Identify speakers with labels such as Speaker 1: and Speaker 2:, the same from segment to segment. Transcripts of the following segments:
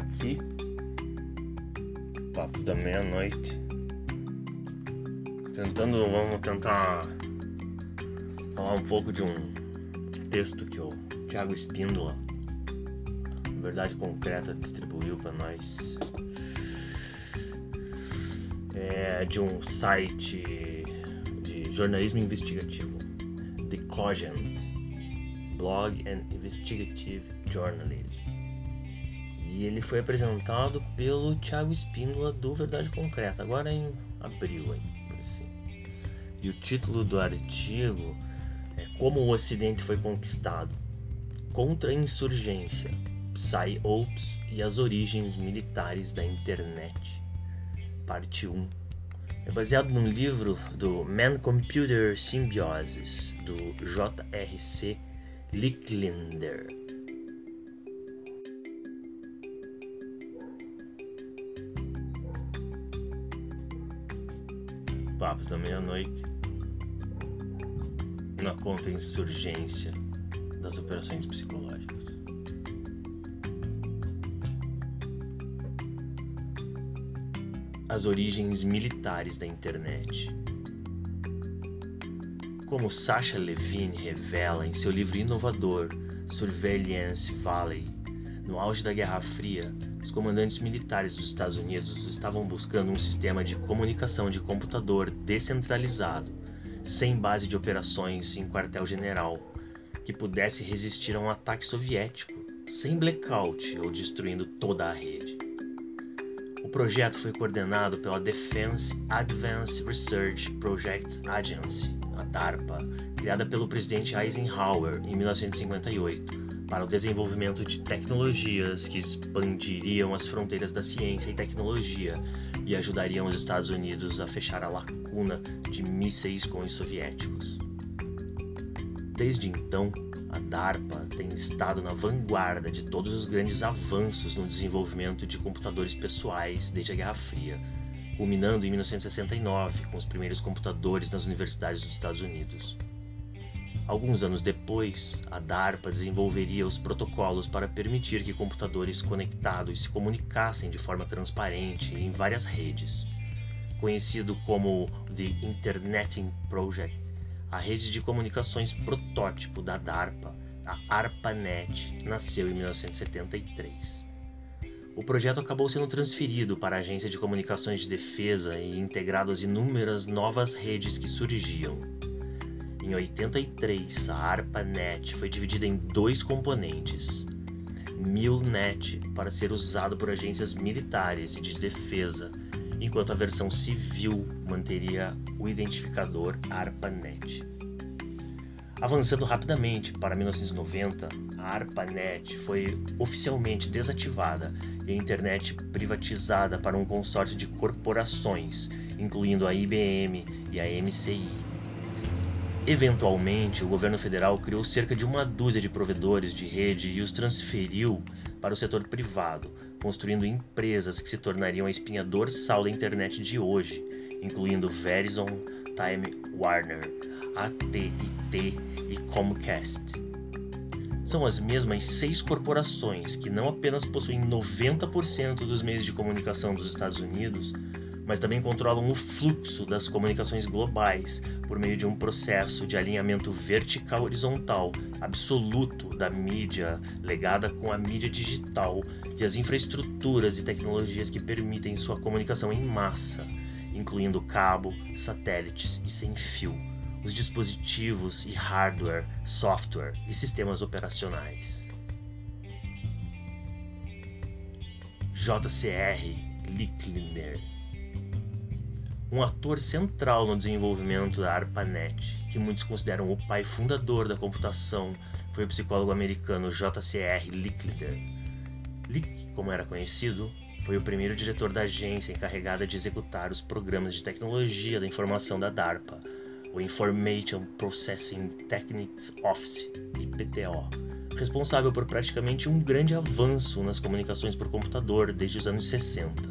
Speaker 1: aqui, Papos da Meia-Noite, tentando, vamos tentar falar um pouco de um texto que o Thiago Espíndola, Verdade Concreta, distribuiu para nós. É de um site de jornalismo investigativo, The Cogent, Blog and Investigative Journalism. E ele foi apresentado pelo Thiago Espíndola do Verdade Concreta, agora em abril. Hein, assim. E o título do artigo é Como o Ocidente foi Conquistado Contra a Insurgência, Psy-Ops e as Origens Militares da Internet, parte 1. É baseado num livro do Man-Computer Symbiosis, do J.R.C. Licklinder. Papos da meia-noite. Na conta insurgência das operações psicológicas. As origens militares da internet. Como Sasha Levine revela em seu livro inovador Surveillance Valley, no auge da Guerra Fria, os comandantes militares dos Estados Unidos estavam buscando um sistema de comunicação de computador descentralizado, sem base de operações em quartel-general, que pudesse resistir a um ataque soviético, sem blackout ou destruindo toda a rede. O projeto foi coordenado pela Defense Advanced Research Projects Agency, a DARPA, criada pelo presidente Eisenhower em 1958 para o desenvolvimento de tecnologias que expandiriam as fronteiras da ciência e tecnologia e ajudariam os Estados Unidos a fechar a lacuna de mísseis com os soviéticos. Desde então, a DARPA tem estado na vanguarda de todos os grandes avanços no desenvolvimento de computadores pessoais desde a Guerra Fria, culminando em 1969 com os primeiros computadores nas universidades dos Estados Unidos. Alguns anos depois, a DARPA desenvolveria os protocolos para permitir que computadores conectados se comunicassem de forma transparente em várias redes. Conhecido como The Interneting Project, a rede de comunicações protótipo da DARPA, a ARPANET, nasceu em 1973. O projeto acabou sendo transferido para a Agência de Comunicações de Defesa e integrado às inúmeras novas redes que surgiam. Em 83, a ARPANET foi dividida em dois componentes. MILNET para ser usado por agências militares e de defesa, enquanto a versão civil manteria o identificador ARPANET. Avançando rapidamente para 1990, a ARPANET foi oficialmente desativada e a internet privatizada para um consórcio de corporações, incluindo a IBM e a MCI. Eventualmente, o governo federal criou cerca de uma dúzia de provedores de rede e os transferiu para o setor privado, construindo empresas que se tornariam a espinha dorsal da internet de hoje, incluindo Verizon, Time Warner, AT&T e Comcast. São as mesmas seis corporações que não apenas possuem 90% dos meios de comunicação dos Estados Unidos, mas também controlam o fluxo das comunicações globais por meio de um processo de alinhamento vertical horizontal absoluto da mídia legada com a mídia digital e as infraestruturas e tecnologias que permitem sua comunicação em massa, incluindo cabo, satélites e sem fio, os dispositivos e hardware, software e sistemas operacionais. JCR Licklinder um ator central no desenvolvimento da ARPANET, que muitos consideram o pai fundador da computação, foi o psicólogo americano J.C.R. Licklider. Lick, como era conhecido, foi o primeiro diretor da agência encarregada de executar os programas de tecnologia da informação da DARPA, o Information Processing Techniques Office, IPTO, responsável por praticamente um grande avanço nas comunicações por computador desde os anos 60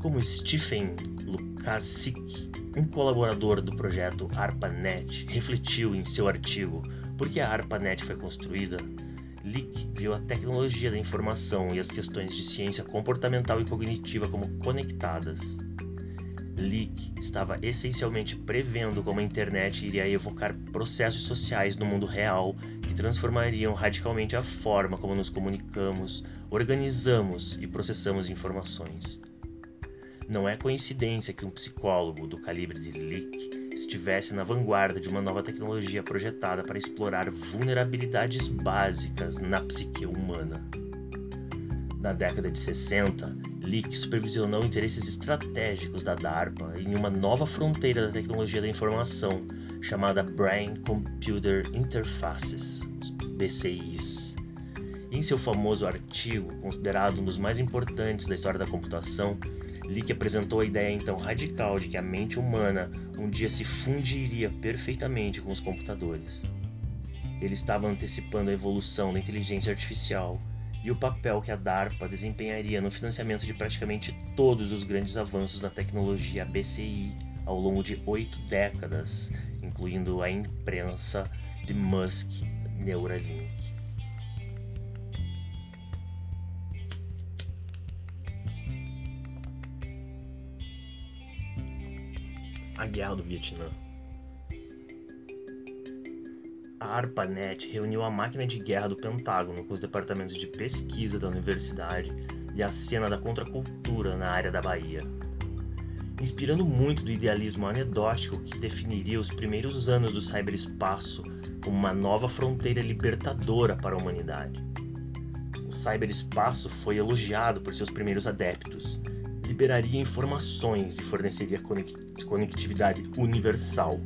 Speaker 1: como Stephen Lukasik, um colaborador do projeto ARPANET, refletiu em seu artigo Por que a ARPANET foi construída, Lick viu a tecnologia da informação e as questões de ciência comportamental e cognitiva como conectadas. Lick estava essencialmente prevendo como a internet iria evocar processos sociais no mundo real que transformariam radicalmente a forma como nos comunicamos, organizamos e processamos informações. Não é coincidência que um psicólogo do calibre de Lick estivesse na vanguarda de uma nova tecnologia projetada para explorar vulnerabilidades básicas na psique humana. Na década de 60, Lick supervisionou interesses estratégicos da DARPA em uma nova fronteira da tecnologia da informação chamada Brain Computer Interfaces, BCIs. Em seu famoso artigo, considerado um dos mais importantes da história da computação, Lick apresentou a ideia então radical de que a mente humana um dia se fundiria perfeitamente com os computadores. Ele estava antecipando a evolução da inteligência artificial e o papel que a DARPA desempenharia no financiamento de praticamente todos os grandes avanços na tecnologia BCI ao longo de oito décadas, incluindo a imprensa de Musk Neuralink. Guerra do Vietnã. A ARPANET reuniu a máquina de guerra do Pentágono com os departamentos de pesquisa da universidade e a cena da contracultura na área da Bahia. Inspirando muito do idealismo anedótico que definiria os primeiros anos do cyberespaço como uma nova fronteira libertadora para a humanidade. O cyberespaço foi elogiado por seus primeiros adeptos, liberaria informações e forneceria conectividade universal.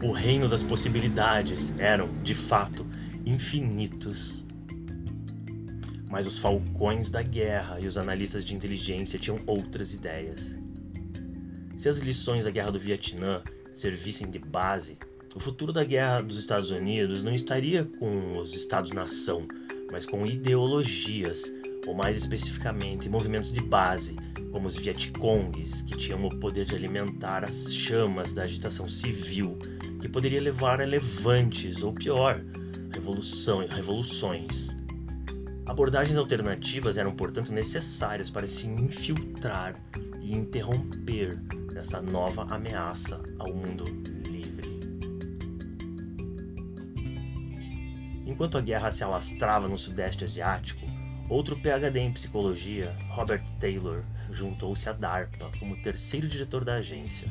Speaker 1: O reino das possibilidades eram, de fato, infinitos. Mas os falcões da guerra e os analistas de inteligência tinham outras ideias. Se as lições da Guerra do Vietnã servissem de base, o futuro da guerra dos Estados Unidos não estaria com os Estados-nação, mas com ideologias ou mais especificamente movimentos de base, como os Vietcongs, que tinham o poder de alimentar as chamas da agitação civil, que poderia levar a levantes, ou pior, revolução e revoluções. Abordagens alternativas eram, portanto, necessárias para se infiltrar e interromper essa nova ameaça ao mundo livre. Enquanto a guerra se alastrava no Sudeste Asiático, Outro PhD em psicologia, Robert Taylor, juntou-se à DARPA como terceiro diretor da agência.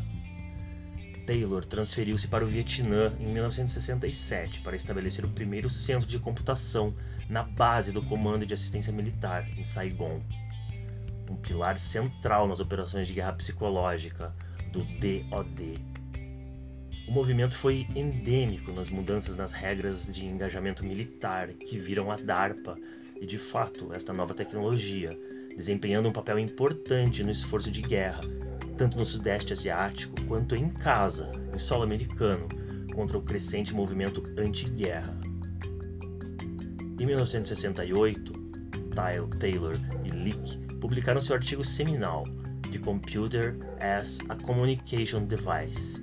Speaker 1: Taylor transferiu-se para o Vietnã em 1967 para estabelecer o primeiro centro de computação na base do Comando de Assistência Militar, em Saigon. Um pilar central nas operações de guerra psicológica do DOD. O movimento foi endêmico nas mudanças nas regras de engajamento militar que viram a DARPA e, de fato, esta nova tecnologia, desempenhando um papel importante no esforço de guerra, tanto no Sudeste Asiático quanto em casa, em solo americano, contra o crescente movimento anti-guerra. Em 1968, Taylor e Leak publicaram seu artigo seminal The Computer as a Communication Device,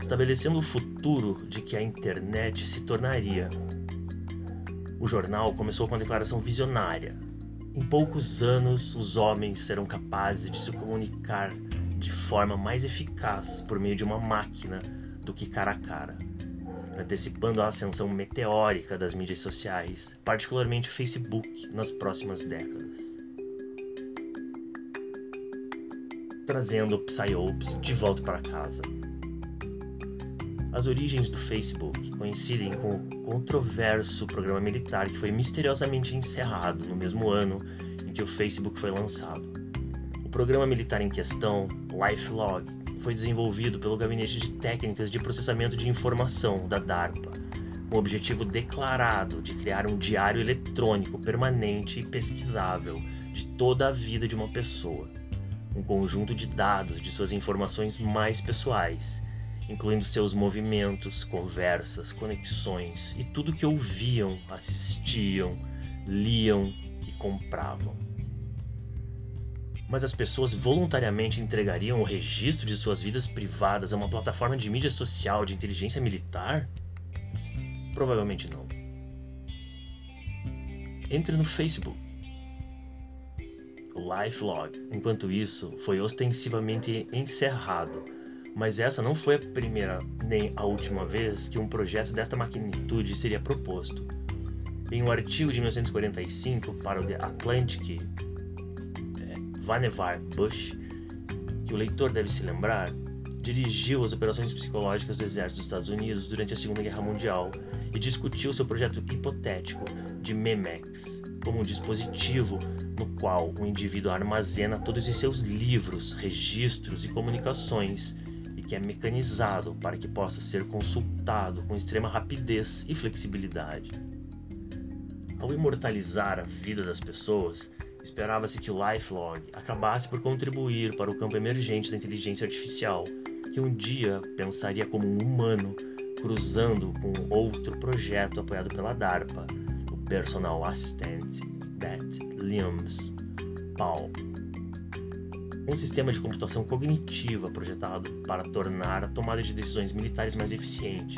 Speaker 1: estabelecendo o futuro de que a internet se tornaria o jornal começou com uma declaração visionária. Em poucos anos, os homens serão capazes de se comunicar de forma mais eficaz por meio de uma máquina do que cara a cara, antecipando a ascensão meteórica das mídias sociais, particularmente o Facebook, nas próximas décadas. Trazendo Psyops de volta para casa. As origens do Facebook coincidem com o controverso programa militar que foi misteriosamente encerrado no mesmo ano em que o Facebook foi lançado. O programa militar em questão, LifeLog, foi desenvolvido pelo Gabinete de Técnicas de Processamento de Informação da DARPA, com o objetivo declarado de criar um diário eletrônico permanente e pesquisável de toda a vida de uma pessoa, um conjunto de dados de suas informações mais pessoais incluindo seus movimentos, conversas, conexões e tudo que ouviam, assistiam, liam e compravam. Mas as pessoas voluntariamente entregariam o registro de suas vidas privadas a uma plataforma de mídia social de inteligência militar? Provavelmente não. Entre no Facebook. O LifeLog, enquanto isso, foi ostensivamente encerrado, mas essa não foi a primeira nem a última vez que um projeto desta magnitude seria proposto. Em um artigo de 1945 para o The Atlantic, é, Vannevar Bush, que o leitor deve se lembrar, dirigiu as operações psicológicas do exército dos Estados Unidos durante a Segunda Guerra Mundial e discutiu seu projeto hipotético de Memex como um dispositivo no qual o indivíduo armazena todos os seus livros, registros e comunicações que é mecanizado para que possa ser consultado com extrema rapidez e flexibilidade. Ao imortalizar a vida das pessoas, esperava-se que o LifeLog acabasse por contribuir para o campo emergente da inteligência artificial, que um dia pensaria como um humano cruzando com outro projeto apoiado pela DARPA, o Personal Assistant That Limbs PAL. Um sistema de computação cognitiva projetado para tornar a tomada de decisões militares mais eficiente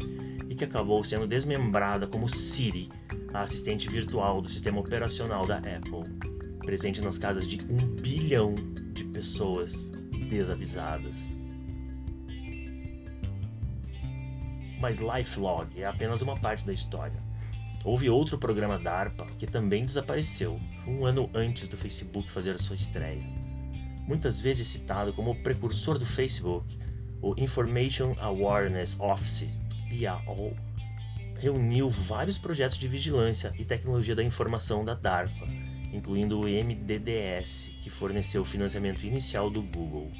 Speaker 1: e que acabou sendo desmembrada como Siri, a assistente virtual do sistema operacional da Apple, presente nas casas de um bilhão de pessoas desavisadas. Mas LifeLog é apenas uma parte da história. Houve outro programa DARPA que também desapareceu, um ano antes do Facebook fazer sua estreia. Muitas vezes citado como o precursor do Facebook, o Information Awareness Office, IAO, reuniu vários projetos de vigilância e tecnologia da informação da DARPA, incluindo o MDDS, que forneceu o financiamento inicial do Google.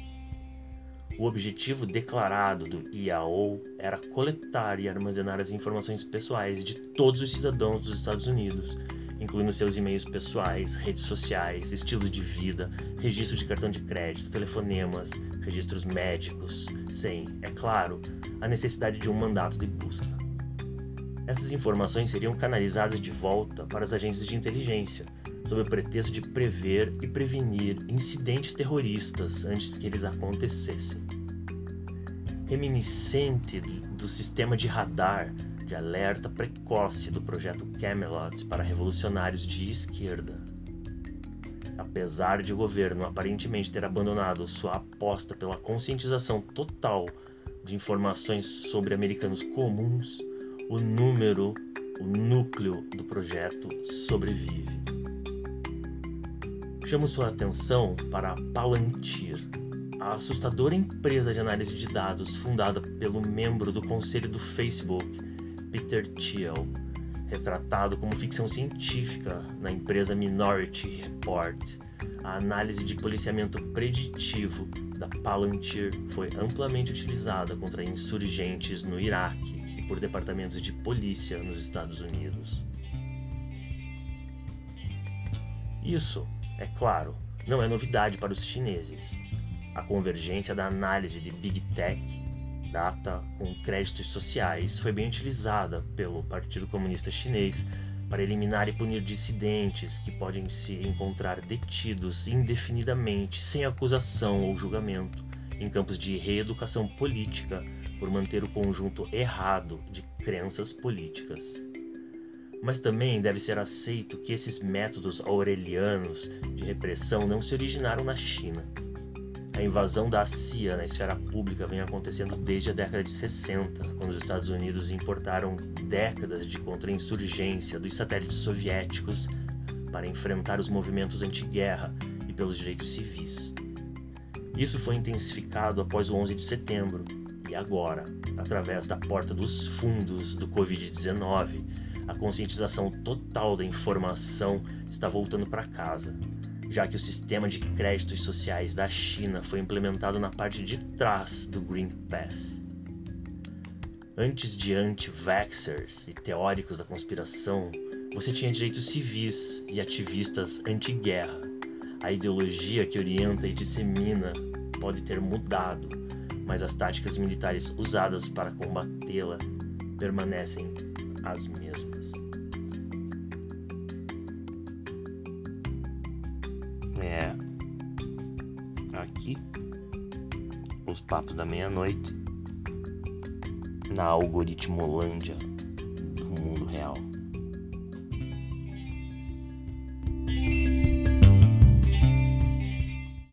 Speaker 1: O objetivo declarado do IAO era coletar e armazenar as informações pessoais de todos os cidadãos dos Estados Unidos, incluindo seus e-mails pessoais, redes sociais, estilo de vida, registro de cartão de crédito, telefonemas, registros médicos, sem, é claro, a necessidade de um mandato de busca. Essas informações seriam canalizadas de volta para as agências de inteligência, sob o pretexto de prever e prevenir incidentes terroristas antes que eles acontecessem. Reminiscente do sistema de radar de alerta precoce do projeto Camelot para revolucionários de esquerda. Apesar de o governo aparentemente ter abandonado sua aposta pela conscientização total de informações sobre americanos comuns, o número, o núcleo do projeto sobrevive. Chamo sua atenção para a Palantir, a assustadora empresa de análise de dados fundada pelo membro do conselho do Facebook, Peter Thiel, retratado como ficção científica na empresa Minority Report. A análise de policiamento preditivo da Palantir foi amplamente utilizada contra insurgentes no Iraque e por departamentos de polícia nos Estados Unidos. Isso é claro, não é novidade para os chineses. A convergência da análise de Big Tech, data com créditos sociais, foi bem utilizada pelo Partido Comunista Chinês para eliminar e punir dissidentes que podem se encontrar detidos indefinidamente, sem acusação ou julgamento, em campos de reeducação política por manter o conjunto errado de crenças políticas mas também deve ser aceito que esses métodos aurelianos de repressão não se originaram na China. A invasão da CIA na esfera pública vem acontecendo desde a década de 60, quando os Estados Unidos importaram décadas de contra-insurgência dos satélites soviéticos para enfrentar os movimentos anti-guerra e pelos direitos civis. Isso foi intensificado após o 11 de setembro e agora, através da porta dos fundos do Covid-19, a conscientização total da informação está voltando para casa, já que o sistema de créditos sociais da China foi implementado na parte de trás do Green Pass. Antes de anti-vaxxers e teóricos da conspiração, você tinha direitos civis e ativistas anti-guerra. A ideologia que orienta e dissemina pode ter mudado, mas as táticas militares usadas para combatê-la permanecem as mesmas. Aqui. Os papos da meia-noite. Na algoritmolândia.